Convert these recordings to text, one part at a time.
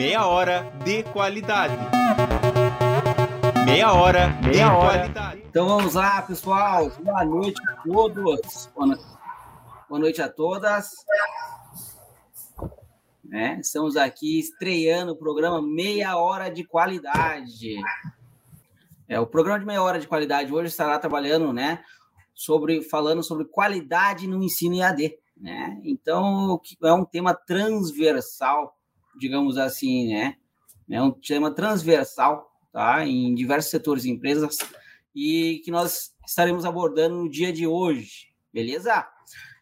Meia hora de qualidade. Meia hora Meia de hora. qualidade. Então vamos lá, pessoal. Boa noite a todos. Boa no- Boa noite a todas. Né? Estamos aqui estreando o programa Meia Hora de Qualidade. É, o programa de meia hora de qualidade hoje estará trabalhando, né, sobre falando sobre qualidade no ensino EAD, né? Então, é um tema transversal, digamos assim, né? É um tema transversal, tá? Em diversos setores e empresas e que nós estaremos abordando no dia de hoje, beleza?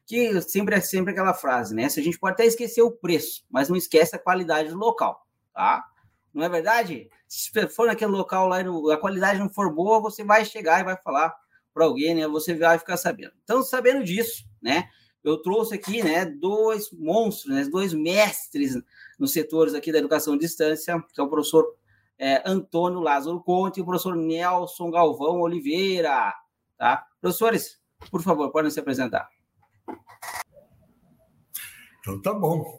Que sempre é sempre aquela frase, né? Se a gente pode até esquecer o preço, mas não esquece a qualidade do local, tá? Não é verdade? Se for naquele local lá e a qualidade não for boa, você vai chegar e vai falar para alguém, né? Você vai ficar sabendo. Então, sabendo disso, né? Eu trouxe aqui, né, dois monstros, né, dois mestres nos setores aqui da educação à distância, que é o professor é, Antônio Lázaro Conte e o professor Nelson Galvão Oliveira, tá? Professores, por favor, podem se apresentar. Então tá bom.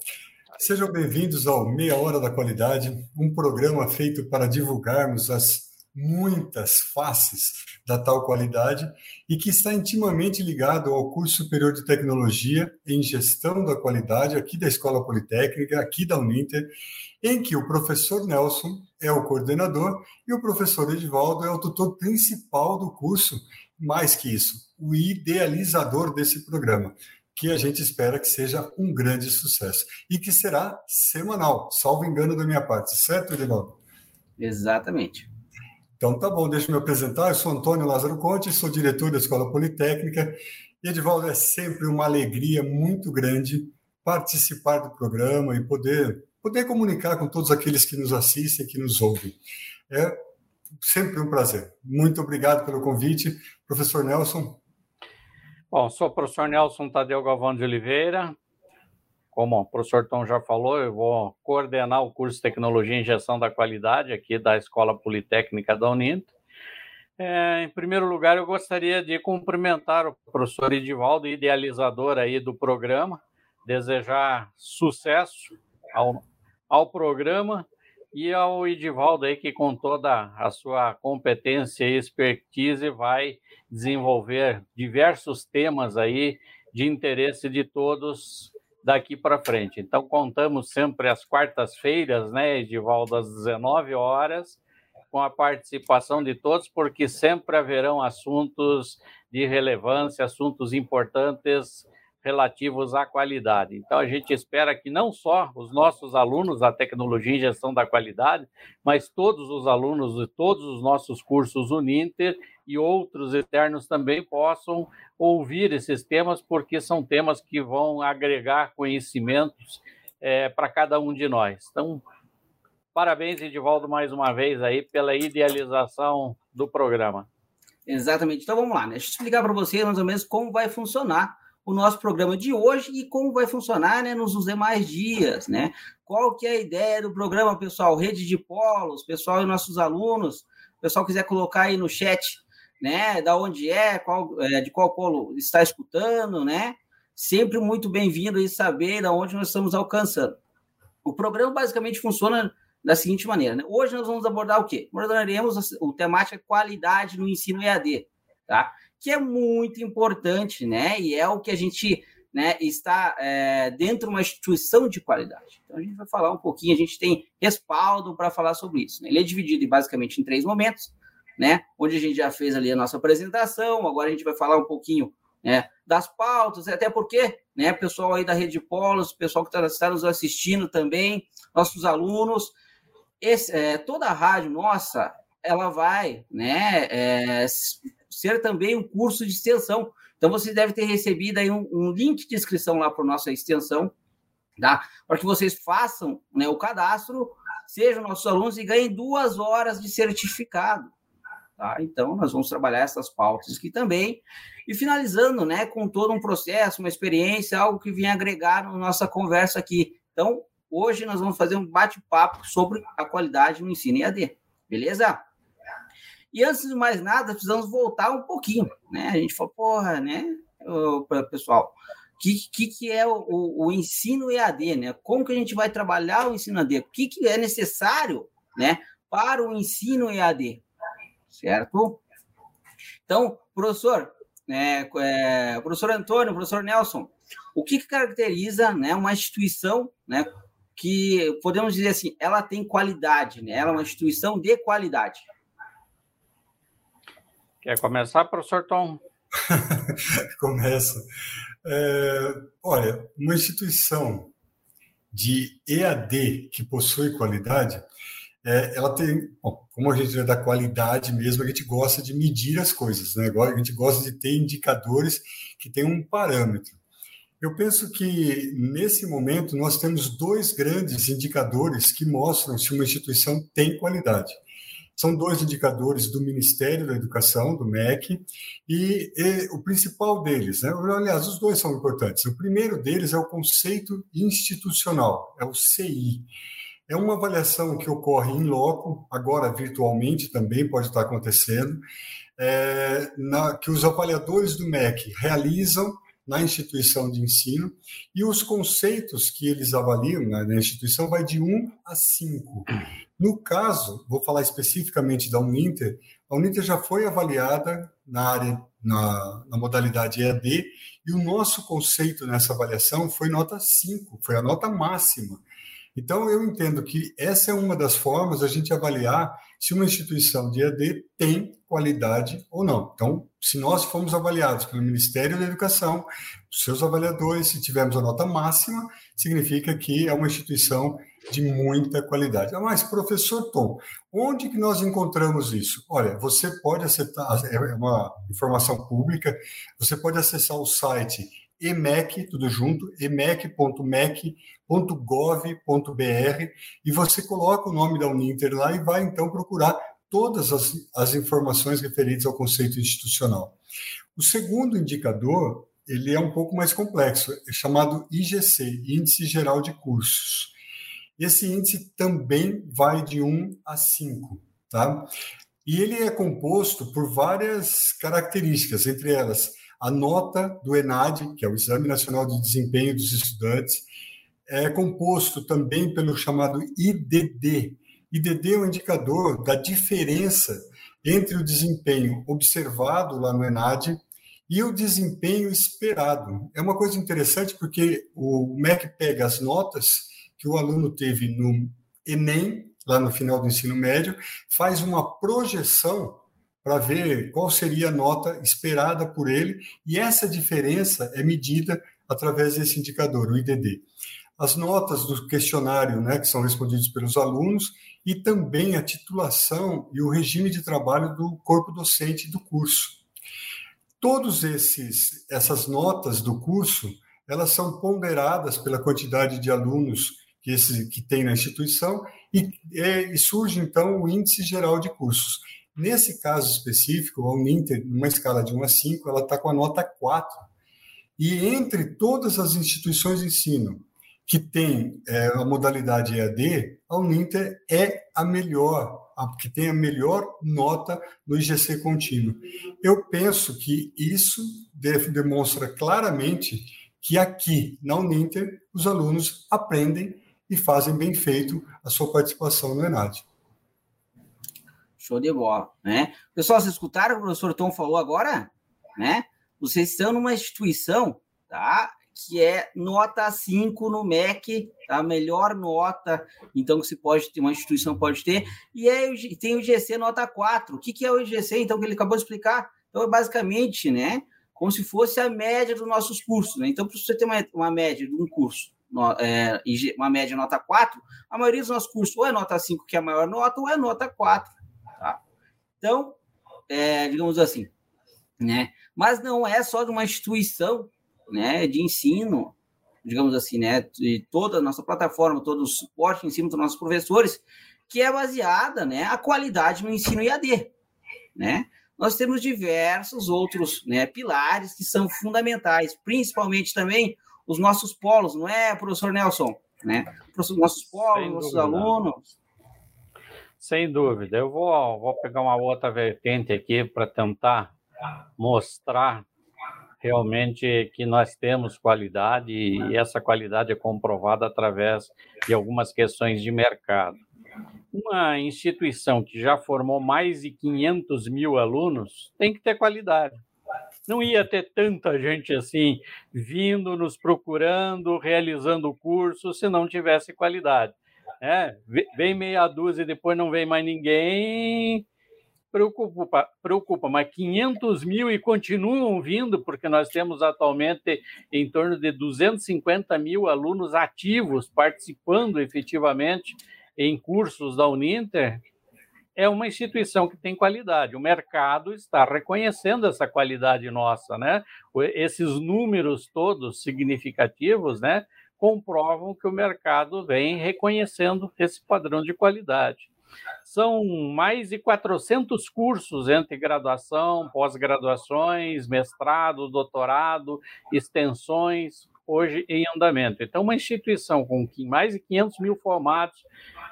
Sejam bem-vindos ao Meia Hora da Qualidade, um programa feito para divulgarmos as muitas faces da tal qualidade e que está intimamente ligado ao curso superior de tecnologia em gestão da qualidade aqui da Escola Politécnica, aqui da Uninter, em que o professor Nelson é o coordenador e o professor Edivaldo é o tutor principal do curso, mais que isso, o idealizador desse programa que a gente espera que seja um grande sucesso e que será semanal, salvo engano da minha parte, certo, Edivaldo? Exatamente. Então tá bom, deixa eu me apresentar. Eu sou Antônio Lázaro Conte, sou diretor da Escola Politécnica. E, Edivaldo, é sempre uma alegria muito grande participar do programa e poder, poder comunicar com todos aqueles que nos assistem, que nos ouvem. É sempre um prazer. Muito obrigado pelo convite. Professor Nelson, Bom, sou o professor Nelson Tadeu Galvão de Oliveira. Como o professor Tom já falou, eu vou coordenar o curso de Tecnologia em Gestão da Qualidade aqui da Escola Politécnica da Uninter. É, em primeiro lugar, eu gostaria de cumprimentar o professor Edivaldo, idealizador aí do programa, desejar sucesso ao, ao programa e ao Edivaldo aí que com toda a sua competência e expertise vai desenvolver diversos temas aí de interesse de todos daqui para frente. Então contamos sempre às quartas-feiras, né, Edivaldo, às 19 horas, com a participação de todos, porque sempre haverão assuntos de relevância, assuntos importantes relativos à qualidade. Então, a gente espera que não só os nossos alunos da tecnologia em gestão da qualidade, mas todos os alunos de todos os nossos cursos Uninter e outros externos também possam ouvir esses temas, porque são temas que vão agregar conhecimentos é, para cada um de nós. Então, parabéns, Edivaldo, mais uma vez aí pela idealização do programa. Exatamente. Então vamos lá, né? Deixa eu explicar para vocês mais ou menos como vai funcionar o nosso programa de hoje e como vai funcionar né, nos demais dias, né? Qual que é a ideia do programa, pessoal? Rede de polos, pessoal e nossos alunos, o pessoal quiser colocar aí no chat, né? Da onde é, qual, é, de qual polo está escutando, né? Sempre muito bem-vindo aí saber da onde nós estamos alcançando. O programa basicamente funciona da seguinte maneira, né? Hoje nós vamos abordar o quê? Abordaremos o temática qualidade no ensino EAD, tá? Que é muito importante, né? E é o que a gente né, está é, dentro de uma instituição de qualidade. Então a gente vai falar um pouquinho, a gente tem respaldo para falar sobre isso. Né? Ele é dividido basicamente em três momentos, né? Onde a gente já fez ali a nossa apresentação, agora a gente vai falar um pouquinho né, das pautas, até porque, né, pessoal aí da Rede Polos, pessoal que está, está nos assistindo também, nossos alunos, esse, é, toda a rádio nossa, ela vai, né, é, ser também um curso de extensão. Então, você deve ter recebido aí um, um link de inscrição lá para a nossa extensão, tá? Para que vocês façam né, o cadastro, sejam nossos alunos e ganhem duas horas de certificado. Tá? Então, nós vamos trabalhar essas pautas aqui também. E finalizando, né, com todo um processo, uma experiência, algo que venha agregar na nossa conversa aqui. Então, hoje nós vamos fazer um bate-papo sobre a qualidade no ensino EAD. Beleza? E antes de mais nada, precisamos voltar um pouquinho, né? A gente falou, porra, né, pessoal, que, que, que é o, o, ensino EAD, né? Como que a gente vai trabalhar o ensino EAD? O que, que é necessário, né, para o ensino EAD, certo? Então, professor, é, é, professor Antônio, professor Nelson, o que, que caracteriza, né, uma instituição, né, que podemos dizer assim, ela tem qualidade, né? Ela é uma instituição de qualidade. Quer começar, professor Tom? Começa. É, olha, uma instituição de EAD que possui qualidade, é, ela tem, bom, como a gente é da qualidade mesmo, a gente gosta de medir as coisas, né? A gente gosta de ter indicadores que têm um parâmetro. Eu penso que nesse momento nós temos dois grandes indicadores que mostram se uma instituição tem qualidade. São dois indicadores do Ministério da Educação, do MEC, e, e, o principal deles, né? aliás, os dois são importantes. O primeiro deles é o conceito institucional, é o CI. É uma avaliação que ocorre em loco, agora virtualmente também pode estar acontecendo, é, na, que os avaliadores do MEC realizam na instituição de ensino e os conceitos que eles avaliam na, na instituição vai de 1 a 5. No caso, vou falar especificamente da Uninter, a Uninter já foi avaliada na área na, na, modalidade EAD e o nosso conceito nessa avaliação foi nota 5, foi a nota máxima. Então, eu entendo que essa é uma das formas da gente avaliar se uma instituição de EAD tem qualidade ou não. Então, se nós formos avaliados pelo Ministério da Educação, seus avaliadores, se tivermos a nota máxima, significa que é uma instituição de muita qualidade. Ah, mas, professor Tom, onde que nós encontramos isso? Olha, você pode acessar, é uma informação pública, você pode acessar o site emec, tudo junto, emec.mec.gov.br, e você coloca o nome da Uninter lá e vai então procurar todas as, as informações referidas ao conceito institucional. O segundo indicador, ele é um pouco mais complexo, é chamado IGC, Índice Geral de Cursos. Esse índice também vai de 1 a 5, tá? E ele é composto por várias características, entre elas a nota do ENAD, que é o Exame Nacional de Desempenho dos Estudantes, é composto também pelo chamado IDD. IDD é um indicador da diferença entre o desempenho observado lá no ENAD e o desempenho esperado. É uma coisa interessante porque o MEC pega as notas que o aluno teve no Enem, lá no final do ensino médio, faz uma projeção para ver qual seria a nota esperada por ele, e essa diferença é medida através desse indicador, o IDD. As notas do questionário, né, que são respondidos pelos alunos, e também a titulação e o regime de trabalho do corpo docente do curso. Todos esses essas notas do curso, elas são ponderadas pela quantidade de alunos que, esse, que tem na instituição e, e surge então o índice geral de cursos. Nesse caso específico, a Uninter, numa escala de 1 a 5, ela está com a nota 4. E entre todas as instituições de ensino que tem é, a modalidade EAD, a Uninter é a melhor, a que tem a melhor nota no IGC contínuo. Eu penso que isso deve, demonstra claramente que aqui, na Uninter, os alunos aprendem e fazem bem feito a sua participação no ENAD. Show de bola, né? Pessoal, vocês escutaram o que o professor Tom falou agora? Né? Vocês estão numa instituição, tá? Que é nota 5 no MEC, tá? a melhor nota, então, que se pode ter, uma instituição pode ter, e é, tem o IGC nota 4. O que, que é o IGC, então, que ele acabou de explicar? Então, é basicamente, né? Como se fosse a média dos nossos cursos, né? Então, para você ter uma, uma média de um curso, é, uma média nota 4, a maioria dos nossos cursos ou é nota 5, que é a maior nota, ou é nota 4. Então, é, digamos assim, né? Mas não é só de uma instituição, né, de ensino, digamos assim, né, de toda a nossa plataforma, todo o suporte de ensino dos nossos professores, que é baseada, né, a qualidade no ensino IAD, né? Nós temos diversos outros, né, pilares que são fundamentais, principalmente também os nossos polos, não é, professor Nelson, né? Os nossos polos, nossos alunos, sem dúvida. Eu vou, vou pegar uma outra vertente aqui para tentar mostrar realmente que nós temos qualidade e essa qualidade é comprovada através de algumas questões de mercado. Uma instituição que já formou mais de 500 mil alunos tem que ter qualidade. Não ia ter tanta gente assim vindo, nos procurando, realizando o curso, se não tivesse qualidade. É, vem meia dúzia e depois não vem mais ninguém, preocupa, preocupa, mas 500 mil e continuam vindo, porque nós temos atualmente em torno de 250 mil alunos ativos participando efetivamente em cursos da Uninter, é uma instituição que tem qualidade. O mercado está reconhecendo essa qualidade nossa, né? Esses números todos significativos, né, comprovam que o mercado vem reconhecendo esse padrão de qualidade. São mais de 400 cursos entre graduação, pós-graduações, mestrado, doutorado, extensões, hoje em andamento. Então, uma instituição com mais de 500 mil formados,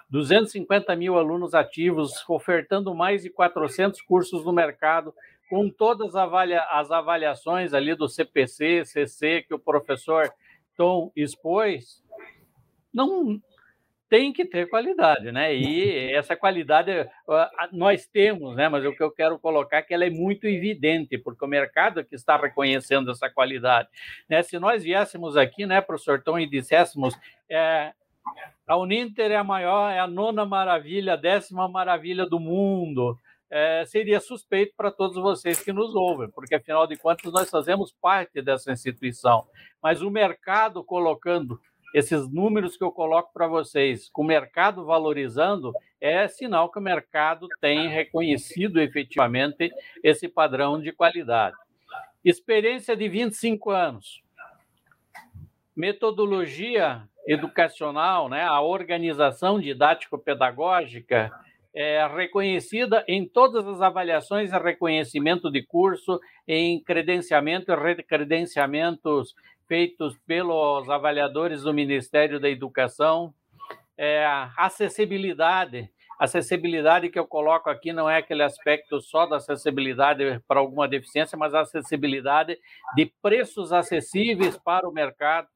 250 mil alunos ativos, ofertando mais de 400 cursos no mercado, com todas as avaliações ali do CPC, CC, que o professor Tom expôs, não, tem que ter qualidade, né? E essa qualidade nós temos, né? Mas o que eu quero colocar é que ela é muito evidente, porque o mercado é que está reconhecendo essa qualidade. Né? Se nós viéssemos aqui, né, professor Tom, e disséssemos é, a Uninter é a maior, é a nona maravilha, a décima maravilha do mundo, é, seria suspeito para todos vocês que nos ouvem, porque afinal de contas nós fazemos parte dessa instituição. Mas o mercado colocando esses números que eu coloco para vocês, com o mercado valorizando, é sinal que o mercado tem reconhecido efetivamente esse padrão de qualidade. Experiência de 25 anos. Metodologia educacional, né, a organização didático-pedagógica é reconhecida em todas as avaliações e reconhecimento de curso, em credenciamento e recredenciamentos feitos pelos avaliadores do Ministério da Educação. É, acessibilidade. Acessibilidade que eu coloco aqui não é aquele aspecto só da acessibilidade para alguma deficiência, mas acessibilidade de preços acessíveis para o mercado.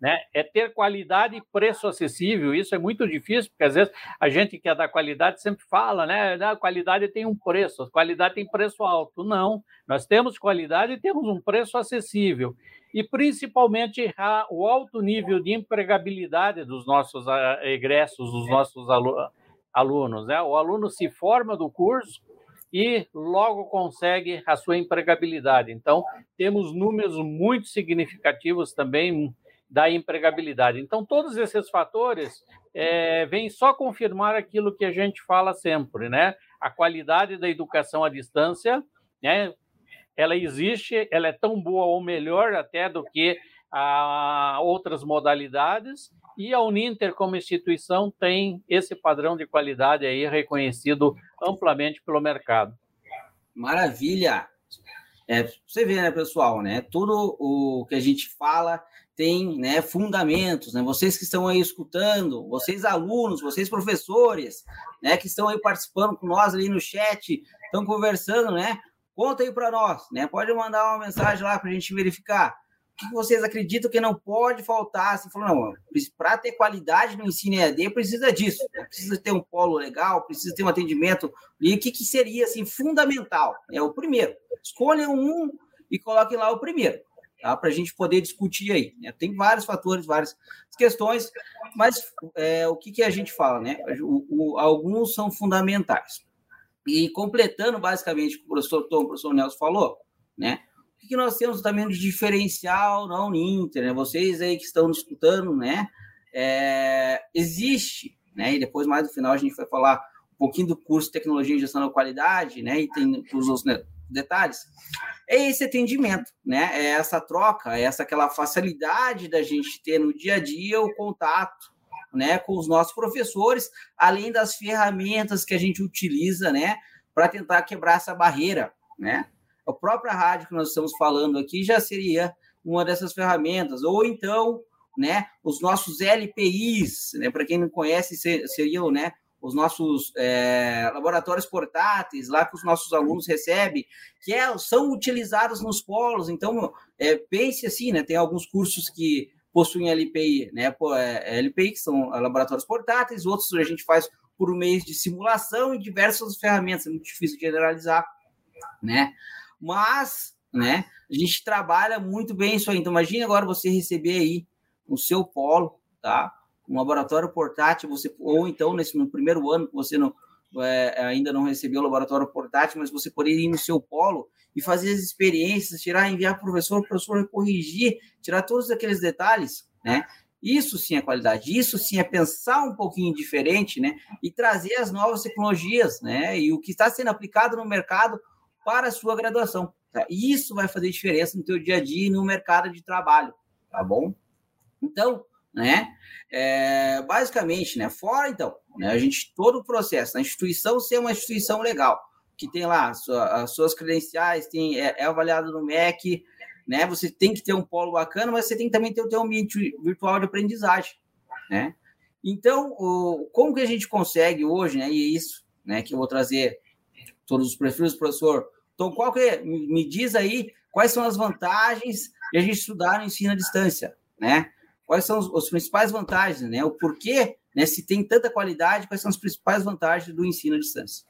Né? É ter qualidade e preço acessível. Isso é muito difícil, porque às vezes a gente que é da qualidade sempre fala, né? A qualidade tem um preço, a qualidade tem preço alto. Não, nós temos qualidade e temos um preço acessível e principalmente o alto nível de empregabilidade dos nossos uh, egressos, dos nossos alu alunos. Né? O aluno se forma do curso e logo consegue a sua empregabilidade. Então, temos números muito significativos também da empregabilidade. Então, todos esses fatores é, vêm só confirmar aquilo que a gente fala sempre, né? A qualidade da educação à distância, né? ela existe, ela é tão boa ou melhor até do que a outras modalidades, e a Uninter, como instituição, tem esse padrão de qualidade aí reconhecido amplamente pelo mercado. Maravilha! É, você vê, né, pessoal, né? Tudo o que a gente fala tem né, fundamentos, né? Vocês que estão aí escutando, vocês alunos, vocês professores, né, que estão aí participando com nós ali no chat, estão conversando, né? Conta aí para nós, né? Pode mandar uma mensagem lá para a gente verificar. Que vocês acreditam que não pode faltar? Você falou, não, para ter qualidade no ensino EAD, precisa disso. Né? Precisa ter um polo legal, precisa ter um atendimento. E o que, que seria, assim, fundamental? É o primeiro. Escolha um e coloque lá o primeiro. Tá? Para a gente poder discutir aí. Né? Tem vários fatores, várias questões, mas é, o que, que a gente fala, né? O, o, alguns são fundamentais. E completando basicamente o que o professor Tom, o professor Nelson falou, né? O que nós temos também de diferencial na Uninter, né? Vocês aí que estão escutando, né? É, existe, né? E depois, mais no final, a gente vai falar um pouquinho do curso de Tecnologia e Gestão da Qualidade, né? E tem os outros né, detalhes. É esse atendimento, né? É essa troca, é essa aquela facilidade da gente ter no dia a dia o contato, né, com os nossos professores, além das ferramentas que a gente utiliza, né, para tentar quebrar essa barreira, né? A própria rádio que nós estamos falando aqui já seria uma dessas ferramentas, ou então, né, os nossos LPIs, né, para quem não conhece, seriam, né, os nossos é, laboratórios portáteis, lá que os nossos alunos recebem, que é, são utilizados nos polos. Então, é, pense assim, né? Tem alguns cursos que possuem LPI, né? Pô, é, LPI, que são laboratórios portáteis, outros a gente faz por meio de simulação e diversas ferramentas, é muito difícil generalizar, né? Mas, né, a gente trabalha muito bem isso aí. Então, imagine agora você receber aí no seu polo, tá? Um laboratório portátil, você ou então nesse no primeiro ano que você não é, ainda não recebeu o laboratório portátil, mas você poderia ir no seu polo e fazer as experiências, tirar, enviar para o professor, o professor corrigir, tirar todos aqueles detalhes, né? Isso sim é qualidade, isso sim é pensar um pouquinho diferente, né? E trazer as novas tecnologias, né? E o que está sendo aplicado no mercado para a sua graduação. Tá? Isso vai fazer diferença no teu dia a dia e no mercado de trabalho, tá bom? Então, né? É, basicamente, né? Fora então, né, a gente todo o processo, a instituição ser uma instituição legal, que tem lá sua, as suas credenciais, tem é, é, avaliado no MEC, né? Você tem que ter um polo bacana, mas você tem que também ter o teu ambiente virtual de aprendizagem, né? Então, o, como que a gente consegue hoje, né? E é isso, né? Que eu vou trazer todos os perfis do professor. Então, qual que é, me diz aí quais são as vantagens de a gente estudar no ensino à distância, né? Quais são os, as principais vantagens, né? O porquê, né? Se tem tanta qualidade, quais são as principais vantagens do ensino à distância?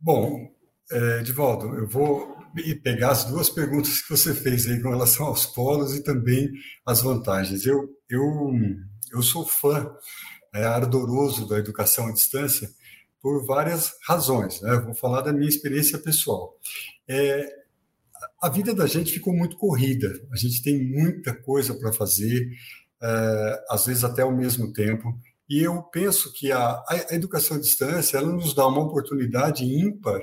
Bom, é, Edivaldo, eu vou pegar as duas perguntas que você fez aí com relação aos polos e também as vantagens. Eu, eu, eu sou fã é, ardoroso da educação à distância por várias razões. Né? Vou falar da minha experiência pessoal. É, a vida da gente ficou muito corrida, a gente tem muita coisa para fazer, é, às vezes até ao mesmo tempo. E eu penso que a, a educação à distância ela nos dá uma oportunidade ímpar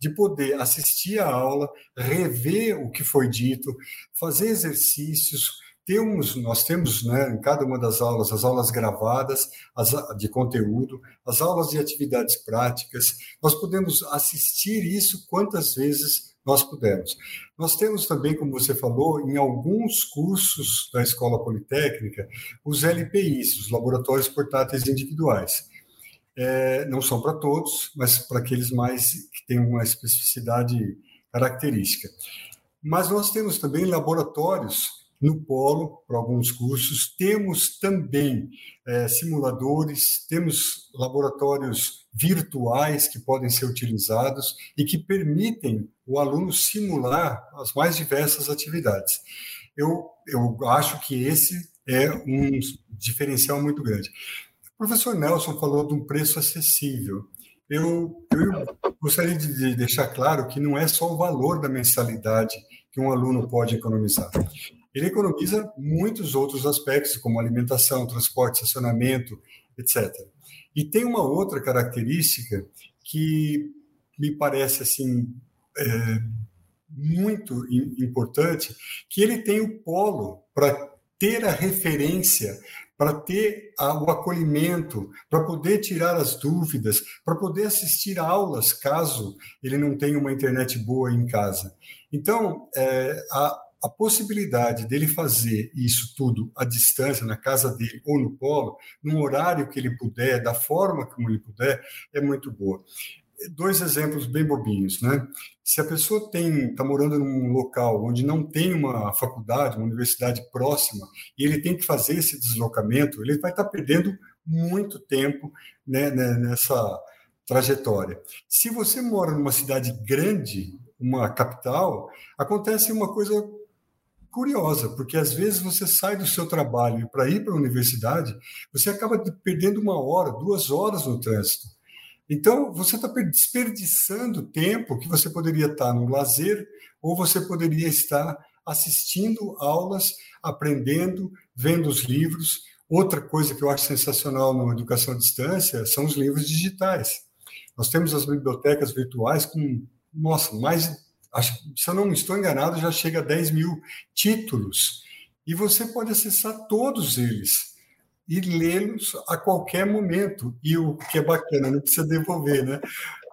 de poder assistir a aula, rever o que foi dito, fazer exercícios. Temos, nós temos né, em cada uma das aulas as aulas gravadas as, de conteúdo, as aulas de atividades práticas. Nós podemos assistir isso quantas vezes nós pudermos. Nós temos também, como você falou, em alguns cursos da Escola Politécnica, os LPIs, os Laboratórios Portáteis Individuais. É, não são para todos, mas para aqueles mais que têm uma especificidade característica. Mas nós temos também laboratórios no Polo, para alguns cursos, temos também é, simuladores, temos laboratórios virtuais que podem ser utilizados e que permitem o aluno simular as mais diversas atividades. Eu, eu acho que esse é um diferencial muito grande. O professor Nelson falou de um preço acessível. Eu, eu gostaria de deixar claro que não é só o valor da mensalidade que um aluno pode economizar. Ele economiza muitos outros aspectos, como alimentação, transporte, estacionamento, etc. E tem uma outra característica que me parece assim é, muito importante, que ele tem o polo para ter a referência para ter o acolhimento, para poder tirar as dúvidas, para poder assistir aulas, caso ele não tenha uma internet boa em casa. Então, é, a, a possibilidade dele fazer isso tudo à distância, na casa dele ou no polo, num horário que ele puder, da forma como ele puder, é muito boa dois exemplos bem bobinhos, né? Se a pessoa tem está morando num local onde não tem uma faculdade, uma universidade próxima, e ele tem que fazer esse deslocamento, ele vai estar tá perdendo muito tempo né, né, nessa trajetória. Se você mora numa cidade grande, uma capital, acontece uma coisa curiosa, porque às vezes você sai do seu trabalho para ir para a universidade, você acaba perdendo uma hora, duas horas no trânsito. Então, você está desperdiçando tempo que você poderia estar no lazer ou você poderia estar assistindo aulas, aprendendo, vendo os livros. Outra coisa que eu acho sensacional na educação à distância são os livros digitais. Nós temos as bibliotecas virtuais com, nossa, mais, acho, se eu não estou enganado, já chega a 10 mil títulos. E você pode acessar todos eles e lê-los a qualquer momento. E o que é bacana, não precisa devolver né,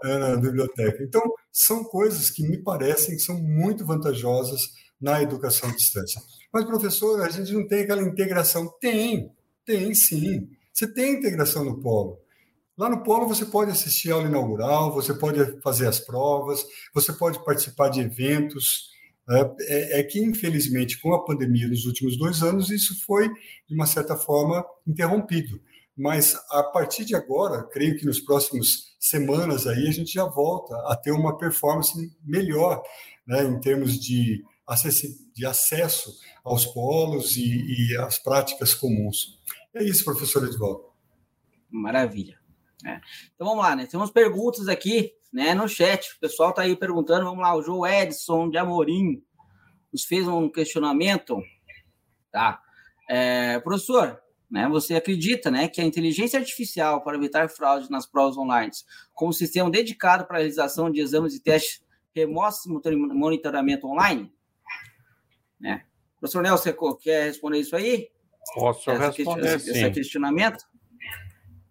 na biblioteca. Então, são coisas que me parecem que são muito vantajosas na educação à distância. Mas, professor, a gente não tem aquela integração. Tem, tem sim. Você tem integração no polo. Lá no Polo você pode assistir aula inaugural, você pode fazer as provas, você pode participar de eventos. Né? É, é, que, infelizmente, com a pandemia nos últimos dois anos, isso foi, de uma certa forma, interrompido. Mas, a partir de agora, creio que nos próximos semanas aí, a gente já volta a ter uma performance melhor, né, em termos de, de acesso aos polos e, e às práticas comuns. É isso, professor Edvaldo. Maravilha. É. Então vamos lá, né? Temos perguntas aqui né, no chat. O pessoal está aí perguntando. Vamos lá, o João Edson de Amorim nos fez um questionamento. Tá. É, professor, né, você acredita né, que a inteligência artificial para evitar fraude nas provas online, como sistema dedicado para a realização de exames e testes remotos e monitoramento online? Né? Professor Nelson, quer responder isso aí? Posso essa responder, esse, sim. Esse questionamento?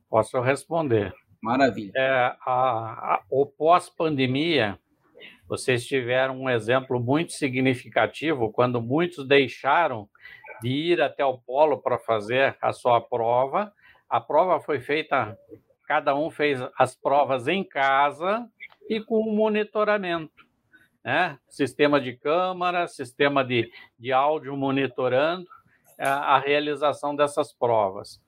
Posso responder. Maravilha. É, a, a, o pós-pandemia, vocês tiveram um exemplo muito significativo quando muitos deixaram de ir até o polo para fazer a sua prova. A prova foi feita, cada um fez as provas em casa e com um monitoramento. Né? Sistema de câmara, sistema de, de áudio monitorando a, a realização dessas provas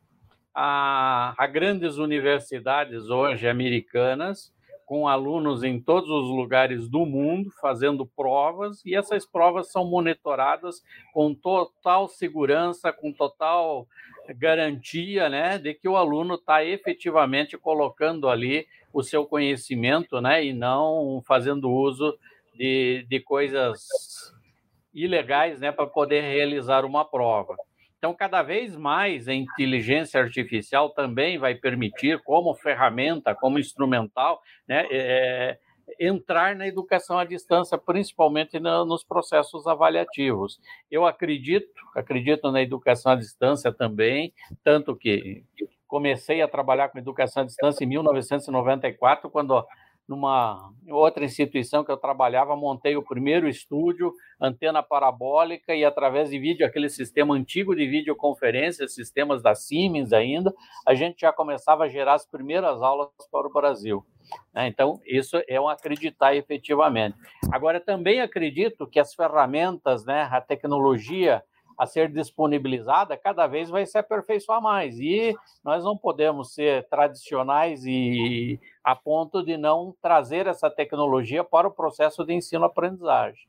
a, a grandes universidades hoje americanas, com alunos em todos os lugares do mundo fazendo provas, e essas provas são monitoradas com total segurança, com total garantia né, de que o aluno está efetivamente colocando ali o seu conhecimento né, e não fazendo uso de, de coisas ilegais né, para poder realizar uma prova. Então, cada vez mais a inteligência artificial também vai permitir, como ferramenta, como instrumental, né, é, entrar na educação à distância, principalmente no, nos processos avaliativos. Eu acredito, acredito na educação à distância também, tanto que comecei a trabalhar com educação à distância em 1994, quando numa outra instituição que eu trabalhava, montei o primeiro estúdio, antena parabólica e através de vídeo, aquele sistema antigo de videoconferência, sistemas da Siemens ainda, a gente já começava a gerar as primeiras aulas para o Brasil. Né? Então, isso é um acreditar efetivamente. Agora, também acredito que as ferramentas, né, a tecnologia, a ser disponibilizada, cada vez vai se aperfeiçoar mais. E nós não podemos ser tradicionais e a ponto de não trazer essa tecnologia para o processo de ensino-aprendizagem.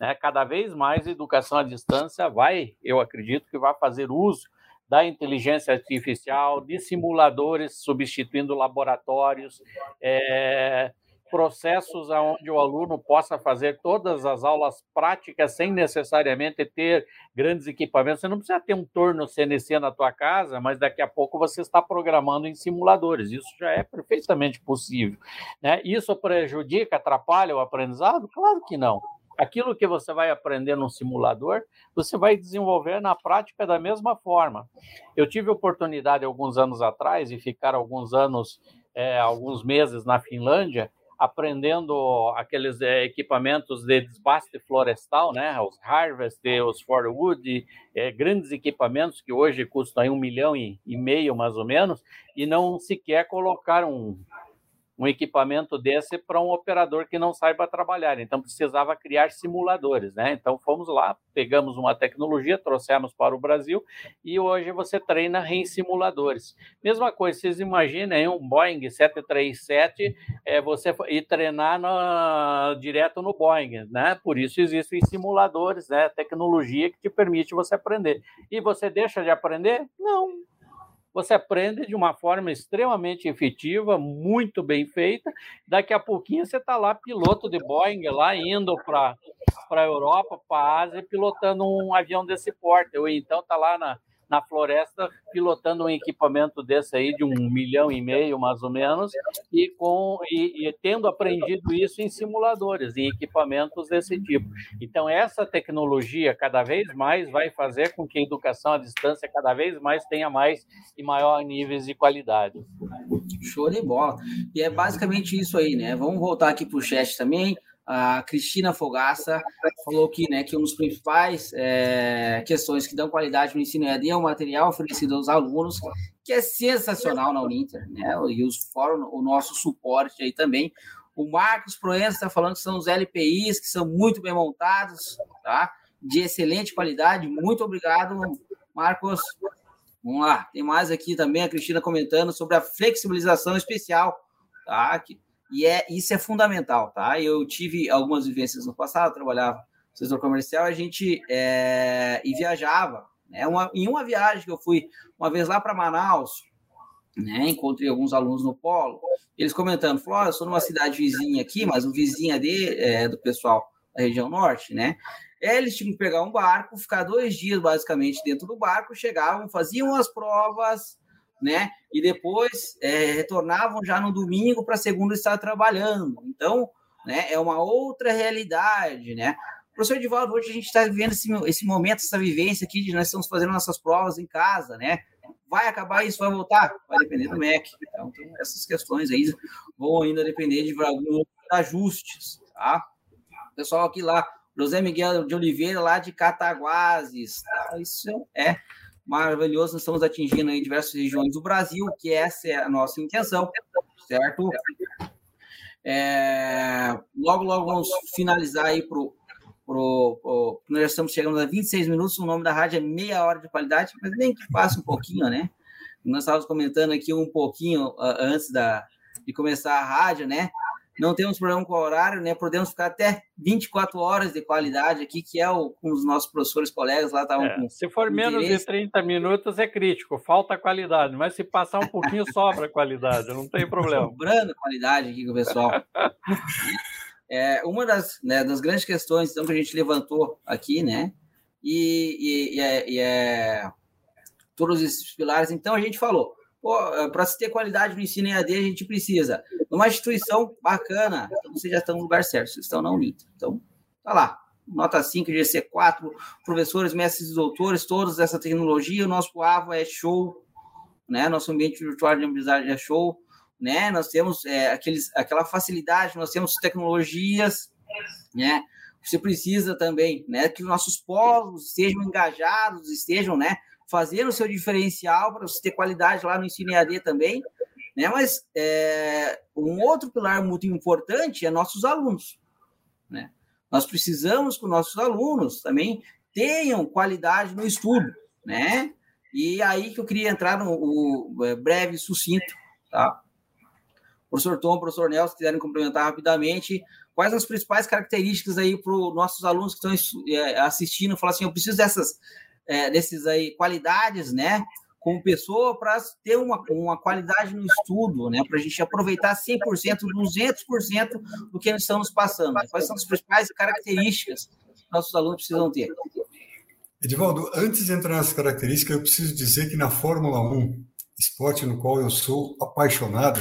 Né? Cada vez mais a educação à distância vai, eu acredito que vai fazer uso da inteligência artificial, de simuladores substituindo laboratórios, é, processos onde o aluno possa fazer todas as aulas práticas sem necessariamente ter grandes equipamentos. Você não precisa ter um torno CNC na tua casa, mas daqui a pouco você está programando em simuladores. Isso já é perfeitamente possível. Né? Isso prejudica, atrapalha o aprendizado? Claro que não. Aquilo que você vai aprender num simulador, você vai desenvolver na prática da mesma forma. Eu tive oportunidade alguns anos atrás de ficar alguns anos, é, alguns meses na Finlândia, aprendendo aqueles é, equipamentos de desbaste florestal, né? Os Harvest, os Forwood, é, grandes equipamentos que hoje custam um milhão e, e meio, mais ou menos, e não sequer colocar um, equipamento desse para um operador que não saiba trabalhar. Então precisava criar simuladores, né? Então fomos lá, pegamos uma tecnologia, trouxemos para o Brasil e hoje você treina em simuladores. Mesma coisa, vocês imaginem um Boeing 737, é, você ir treinar no, direto no Boeing, né? Por isso existem simuladores, né? Tecnologia que te permite você aprender. E você deixa de aprender? Não, você aprende de uma forma extremamente efetiva, muito bem feita. Daqui a pouquinho você está lá, piloto de Boeing, lá indo para a Europa, para a Ásia, pilotando um avião desse porte. Ou então está lá na, na floresta pilotando um equipamento desse aí de um milhão e meio mais ou menos e com e, e, tendo aprendido isso em simuladores em equipamentos desse tipo. Então essa tecnologia cada vez mais vai fazer com que a educação à distância cada vez mais tenha mais e maior níveis de qualidade. Show de bola. E é basicamente isso aí né? Vamos voltar aqui para o chat também a Cristina Fogaça falou que, né, que um dos principais é, questões que dão qualidade no ensino EAD é o material oferecido aos alunos, que é sensacional na Uninter, né? E os fórum, o nosso suporte aí também. O Marcos Proença está falando que são os LPIs, que são muito bem montados, tá? De excelente qualidade. Muito obrigado, Marcos. Vamos lá. Tem mais aqui também a Cristina comentando sobre a flexibilização especial, tá? Que e é, isso é fundamental, tá? Eu tive algumas vivências no passado, trabalhava no setor comercial, a gente é, e viajava. Né? Uma, em uma viagem que eu fui uma vez lá para Manaus, né? Encontrei alguns alunos no polo, eles comentando, oh, eu sou numa cidade vizinha aqui, mas o vizinha de, é, do pessoal da região norte, né? Eles tinham que pegar um barco, ficar dois dias basicamente dentro do barco, chegavam, faziam as provas, né? E depois é, retornavam já no domingo para segunda estar trabalhando. Então, né, é uma outra realidade, né? Professor Edivaldo, hoje a gente está vivendo esse, esse momento, essa vivência aqui de nós estamos fazendo nossas provas em casa, né? Vai acabar isso, vai voltar? Vai depender do MEC. Então, essas questões aí vão ainda depender de alguns ajustes, tá? Pessoal aqui lá, José Miguel de Oliveira, lá de Cataguases, tá? isso é maravilhoso. Nós estamos atingindo em diversas regiões do Brasil, que essa é a nossa intenção, certo? É, logo, logo vamos finalizar aí para o. Nós já estamos chegando a 26 minutos. O nome da rádio é Meia Hora de Qualidade, mas nem que passe um pouquinho, né? Nós estávamos comentando aqui um pouquinho uh, antes da, de começar a rádio, né? Não temos problema com o horário, né? Podemos ficar até 24 horas de qualidade aqui, que é o com os nossos professores, colegas lá estavam é, com. Se for menos interesse. de 30 minutos é crítico, falta qualidade, mas se passar um pouquinho sobra qualidade, não tem problema. Sobrando qualidade aqui com o pessoal. é, uma das, né, das grandes questões então, que a gente levantou aqui, né? E, e, e, é, e é todos esses pilares, então a gente falou para se ter qualidade no ensino EAD, a gente precisa numa instituição bacana. Então, vocês já estão no lugar certo, vocês estão na Unita. Então, tá lá. Nota 5, GC4, professores, mestres e doutores, todos essa tecnologia. O nosso AVA é show, né? Nosso ambiente virtual de aprendizagem é show, né? Nós temos é, aqueles, aquela facilidade, nós temos tecnologias, né? Você precisa também, né? Que os nossos polos estejam engajados, estejam, né? Fazer o seu diferencial para você ter qualidade lá no ensino EAD também, né? Mas é, um outro pilar muito importante é nossos alunos, né? Nós precisamos que os nossos alunos também tenham qualidade no estudo, né? E aí que eu queria entrar no o, é, breve sucinto, tá? Professor Tom, professor Nelson, se quiserem complementar rapidamente, quais as principais características aí para os nossos alunos que estão é, assistindo, falar assim, eu preciso dessas é, desses aí qualidades, né? Como pessoa, para ter uma, uma qualidade no estudo, né? Para a gente aproveitar 100%, 200% do que eles estão nos passando. Quais são as principais características que nossos alunos precisam ter? Edivaldo, antes de entrar nessas características, eu preciso dizer que na Fórmula 1, esporte no qual eu sou apaixonado,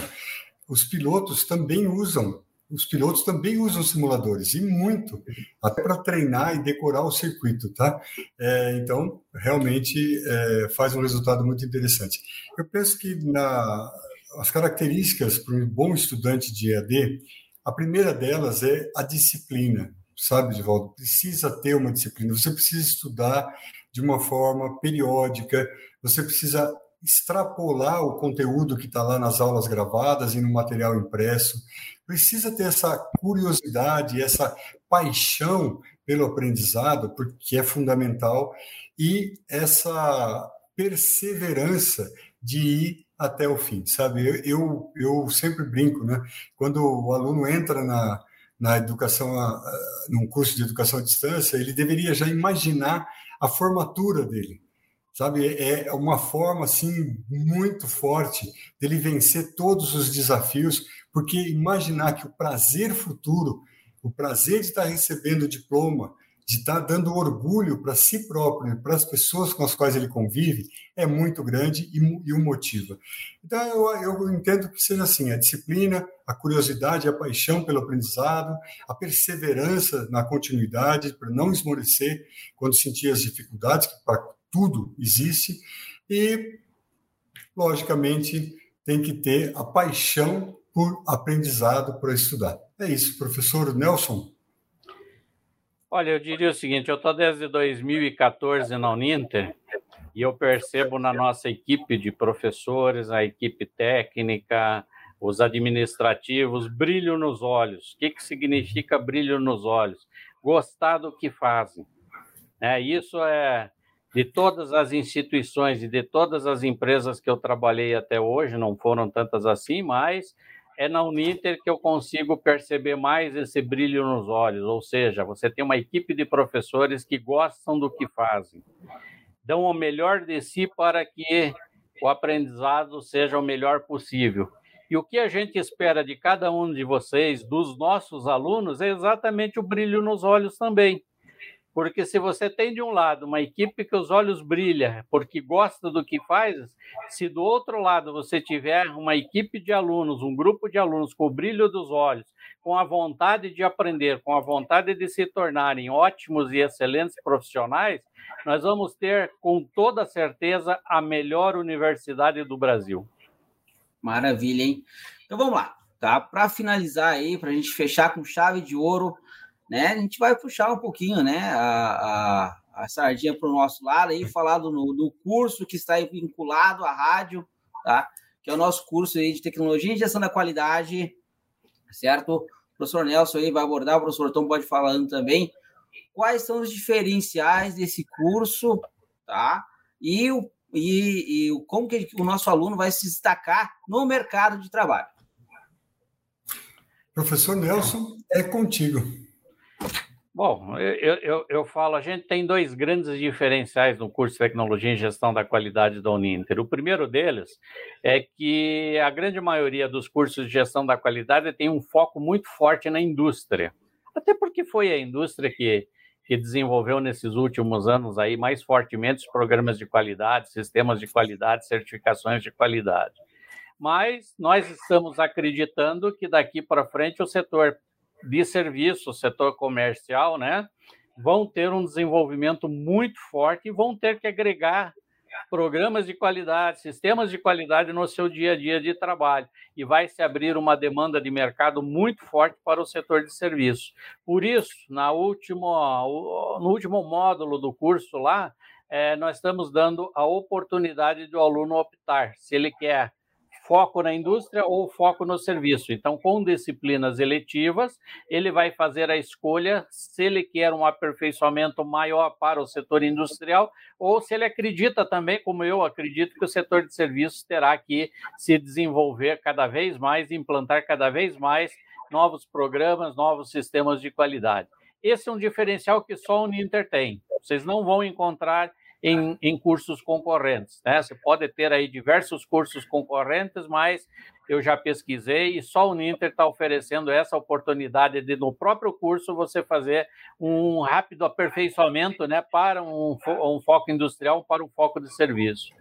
os pilotos também usam os pilotos também usam simuladores, e muito, até para treinar e decorar o circuito, tá? É, então, realmente é, faz um resultado muito interessante. Eu penso que na, as características para um bom estudante de EAD, a primeira delas é a disciplina, sabe, Divaldo? Precisa ter uma disciplina, você precisa estudar de uma forma periódica, você precisa extrapolar o conteúdo que está lá nas aulas gravadas e no material impresso precisa ter essa curiosidade, essa paixão pelo aprendizado, porque é fundamental, e essa perseverança de ir até o fim, sabe? Eu, eu, eu sempre brinco, né? Quando o aluno entra na, na educação, num curso de educação à distância, ele deveria já imaginar a formatura dele, sabe? É uma forma assim muito forte dele vencer todos os desafios, porque imaginar que o prazer futuro, o prazer de estar recebendo o diploma, de estar dando orgulho para si próprio para as pessoas com as quais ele convive, é muito grande e, e o motiva. Então, eu, eu entendo que seja assim: a disciplina, a curiosidade, a paixão pelo aprendizado, a perseverança na continuidade, para não esmorecer quando sentir as dificuldades, que tudo existe, e, logicamente, tem que ter a paixão por aprendizado, por estudar. É isso, professor Nelson. Olha, eu diria o seguinte: eu estou desde 2014 na Uninter e eu percebo na nossa equipe de professores, a equipe técnica, os administrativos, brilho nos olhos. O que, que significa brilho nos olhos? Gostar do que fazem. É, isso é de todas as instituições e de todas as empresas que eu trabalhei até hoje, não foram tantas assim, mas é na Uninter que eu consigo perceber mais esse brilho nos olhos, ou seja, você tem uma equipe de professores que gostam do que fazem, dão o melhor de si para que o aprendizado seja o melhor possível. E o que a gente espera de cada um de vocês, dos nossos alunos, é exatamente o brilho nos olhos também. Porque se você tem de um lado uma equipe que os olhos brilham porque gosta do que faz, se do outro lado você tiver uma equipe de alunos, um grupo de alunos com o brilho dos olhos, com a vontade de aprender, com a vontade de se tornarem ótimos e excelentes profissionais, nós vamos ter com toda certeza a melhor universidade do Brasil. Maravilha, hein? Então vamos lá, tá? Para finalizar aí, para a gente fechar com chave de ouro, né? A gente vai puxar um pouquinho, né? A, a, a sardinha para o nosso lado aí, falar do, do curso que está vinculado à rádio, tá? Que é o nosso curso aí de tecnologia e gestão da qualidade, certo? O professor Nelson aí vai abordar, o professor Tom pode falando também. Quais são os diferenciais desse curso, tá? E o e, e como que o nosso aluno vai se destacar no mercado de trabalho. Professor Nelson, é contigo. Bom, eu, eu, eu, falo, a gente tem dois grandes diferenciais no curso de Tecnologia em Gestão da Qualidade da Uninter. O primeiro deles é que a grande maioria dos cursos de gestão da qualidade tem um foco muito forte na indústria. Até porque foi a indústria que que desenvolveu nesses últimos anos aí mais fortemente os programas de qualidade, sistemas de qualidade, certificações de qualidade. Mas nós estamos acreditando que daqui para frente o setor de serviço, o setor comercial, né, vão ter um desenvolvimento muito forte e vão ter que agregar programas de qualidade, sistemas de qualidade no seu dia a dia de trabalho e vai se abrir uma demanda de mercado muito forte para o setor de serviço. Por isso, na último, no último módulo do curso lá, é, nós estamos dando a oportunidade do aluno optar se ele quer foco na indústria ou foco no serviço. Então, com disciplinas eletivas, ele vai fazer a escolha se ele quer um aperfeiçoamento maior para o setor industrial ou se ele acredita também, como eu acredito, que o setor de serviços terá que se desenvolver cada vez mais, implantar cada vez mais novos programas, novos sistemas de qualidade. Esse é um diferencial que só o Uninter tem. Vocês não vão encontrar em, em cursos concorrentes. Né? Você pode ter aí diversos cursos concorrentes, mas eu já pesquisei e só o Uninter está oferecendo essa oportunidade de, no próprio curso, você fazer um rápido aperfeiçoamento né, para um, um foco industrial, para um foco de serviço.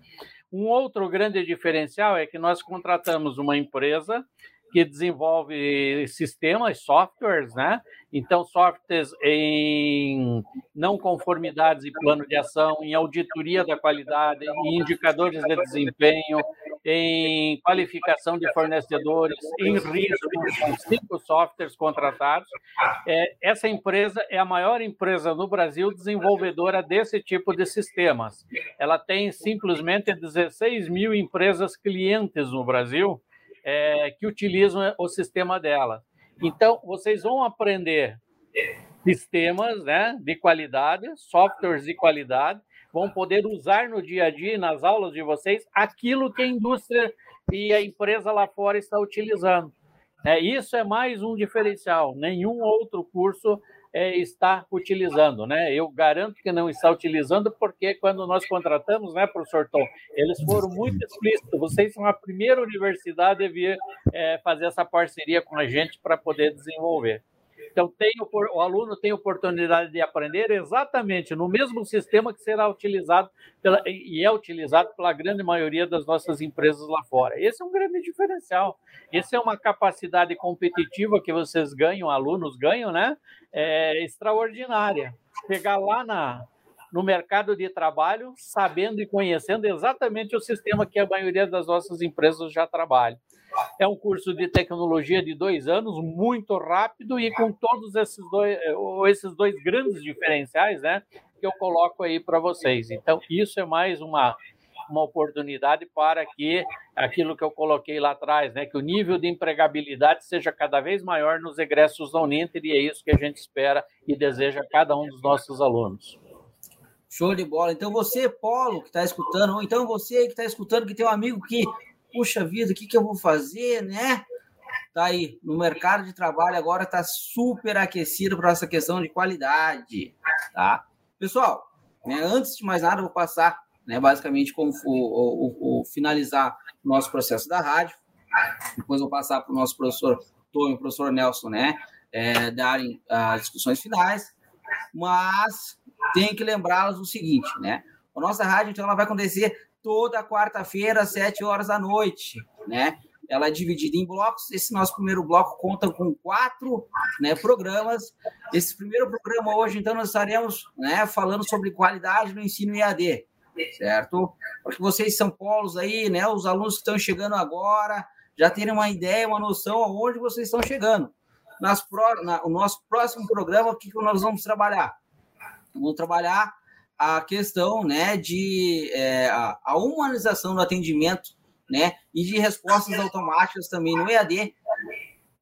Um outro grande diferencial é que nós contratamos uma empresa que desenvolve sistemas, softwares, né? Então, softwares em não conformidades e plano de ação, em auditoria da qualidade, em indicadores de desempenho, em qualificação de fornecedores, em risco, cinco softwares contratados. É, essa empresa é a maior empresa no Brasil desenvolvedora desse tipo de sistemas. Ela tem simplesmente 16 mil empresas clientes no Brasil, é, que utilizam o sistema dela. Então, vocês vão aprender sistemas né, de qualidade, softwares de qualidade, vão poder usar no dia a dia, nas aulas de vocês, aquilo que a indústria e a empresa lá fora está utilizando. É, isso é mais um diferencial. Nenhum outro curso é, está utilizando, né? Eu garanto que não está utilizando, porque quando nós contratamos, né, professor Tom, eles foram muito explícitos. Vocês são a primeira universidade a vir é, fazer essa parceria com a gente para poder desenvolver. Então, tem, o, aluno tem oportunidade de aprender exatamente no mesmo sistema que será utilizado pela, e é utilizado pela grande maioria das nossas empresas lá fora. Esse é um grande diferencial. Essa é uma capacidade competitiva que vocês ganham, alunos ganham, né? É extraordinária. Chegar lá na, no mercado de trabalho sabendo e conhecendo exatamente o sistema que a maioria das nossas empresas já trabalha. É um curso de tecnologia de dois anos, muito rápido e com todos esses dois, esses dois grandes diferenciais, né? Que eu coloco aí para vocês. Então, isso é mais uma, uma oportunidade para que aquilo que eu coloquei lá atrás, né, que o nível de empregabilidade seja cada vez maior nos egressos da Uninter, e é isso que a gente espera e deseja a cada um dos nossos alunos. Show de bola. Então, você, Polo, que está escutando, ou então você que está escutando, que tem um amigo que, puxa vida, o que, que eu vou fazer, né? Tá aí, no mercado de trabalho agora está super aquecido para essa questão de qualidade, tá? Pessoal, né, antes de mais nada, eu vou passar né, basicamente como o, o, o, finalizar o nosso processo da rádio. Depois eu vou passar para o nosso professor Tony e o professor Nelson, né, é, darem as discussões finais. Mas tem que lembrá-los o seguinte, né? A nossa rádio, então, ela vai acontecer toda quarta-feira, às 7 horas da noite, né? Ela é dividida em blocos. Esse nosso primeiro bloco conta com quatro né, programas. Esse primeiro programa hoje, então, nós estaremos né, falando sobre qualidade no ensino IAD certo? Para que vocês, São Paulo, aí, né, os alunos que estão chegando agora, já terem uma ideia, uma noção aonde vocês estão chegando. Nas pro, na, o nosso próximo programa, o que, que nós vamos trabalhar? Vamos trabalhar a questão né, de é, a, humanização do atendimento né, e de respostas automáticas também no EAD.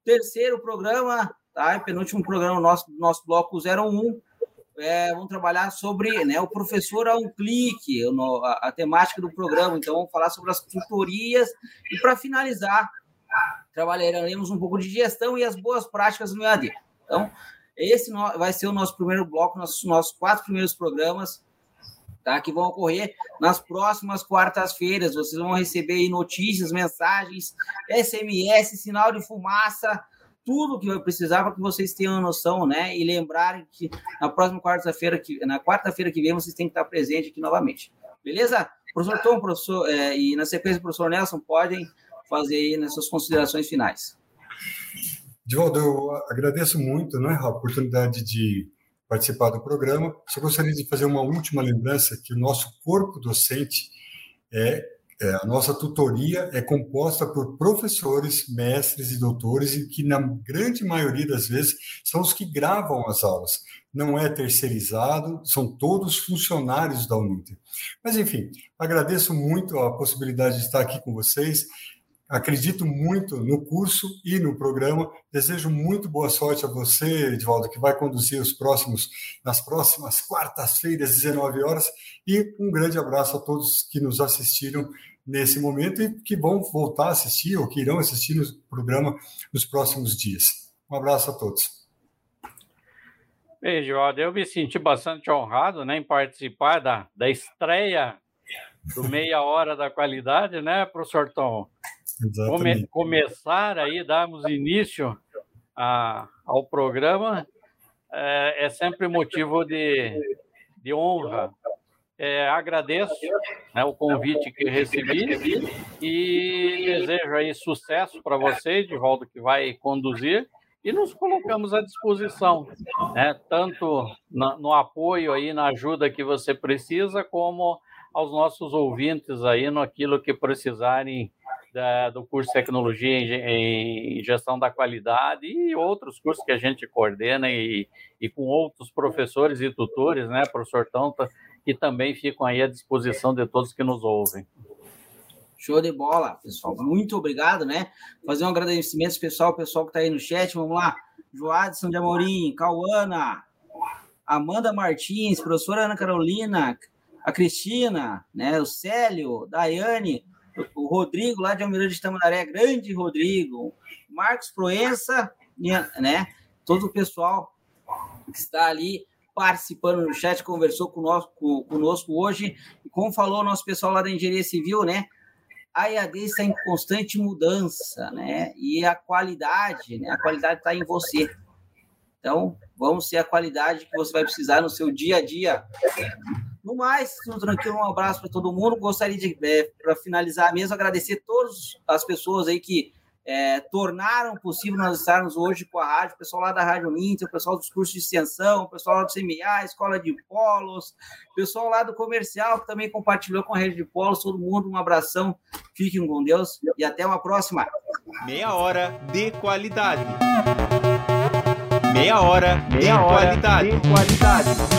Terceiro programa, tá? penúltimo programa nosso, nosso bloco 01, é, vamos trabalhar sobre né, o professor a um clique, a, a, temática do programa. Então, vamos falar sobre as tutorias. E, para finalizar, trabalharemos um pouco de gestão e as boas práticas no EAD. Então, esse vai ser o nosso primeiro bloco, nossos, nossos quatro primeiros programas, tá, que vão ocorrer nas próximas quartas-feiras. Vocês vão receber notícias, mensagens, SMS, sinal de fumaça tudo que vai precisar para que vocês tenham noção, né? E lembrarem que na próxima quarta-feira, que na quarta-feira que vem, vocês têm que estar presente aqui novamente. Beleza? Professor Tom, professor, é, e na sequência, professor Nelson, podem fazer aí nas suas considerações finais. Divaldo, eu agradeço muito né, a oportunidade de participar do programa. Só gostaria de fazer uma última lembrança que o nosso corpo docente é é, a nossa tutoria é composta por professores, mestres e doutores, e que, na grande maioria das vezes, são os que gravam as aulas. Não é terceirizado, são todos funcionários da Uninter. Mas, enfim, agradeço muito a possibilidade de estar aqui com vocês. Acredito muito no curso e no programa. Desejo muito boa sorte a você, Edvaldo, que vai conduzir os próximos nas próximas quartas-feiras, 19 horas. E um grande abraço a todos que nos assistiram nesse momento e que vão voltar a assistir ou que irão assistir no programa nos próximos dias. Um abraço a todos. Bem, João, eu me senti bastante honrado né, em participar da, da estreia do Meia Hora da Qualidade, né, professor Tom? Come, começar aí, darmos início a, ao programa é, é sempre motivo de, de honra. É, agradeço né, o convite que recebi e desejo aí sucesso para vocês, de volta que vai conduzir, e nos colocamos à disposição, né, tanto na, no apoio aí, na ajuda que você precisa, como aos nossos ouvintes aí no aquilo que precisarem da, do curso de Tecnologia em, Gestão da Qualidade e outros cursos que a gente coordena e, e com outros professores e tutores, né, professor Tanta, que também ficam aí à disposição de todos que nos ouvem. Show de bola, pessoal. Muito obrigado, né? Fazer um agradecimento ao pessoal que está aí no chat. Vamos lá. Joadson de Amorim, Cauana, Amanda Martins, professora Ana Carolina, a Cristina, né? O Célio, Daiane, o Rodrigo lá de Almirante de Tamandaré, grande Rodrigo, Marcos Proença, né? Todo o pessoal que está ali participando no chat, conversou conosco, conosco hoje. E como falou o nosso pessoal lá da Engenharia Civil, né? A EAD está em constante mudança, né? E a qualidade, né? A qualidade está em você. Então, vamos ser a qualidade que você vai precisar no seu dia a dia. No mais, tudo tranquilo, um abraço para todo mundo. Gostaria de, é, para finalizar mesmo, agradecer todas as pessoas aí que é, tornaram possível nós estarmos hoje com a rádio, o pessoal lá da Rádio Inter, o pessoal dos cursos de extensão, o pessoal lá do CMA, Escola de Polos, o pessoal lá do comercial que também compartilhou com a rede de polos, todo mundo, um abração, fiquem com Deus e até uma próxima. Meia hora de qualidade. Meia hora, Meia de, hora qualidade. de qualidade.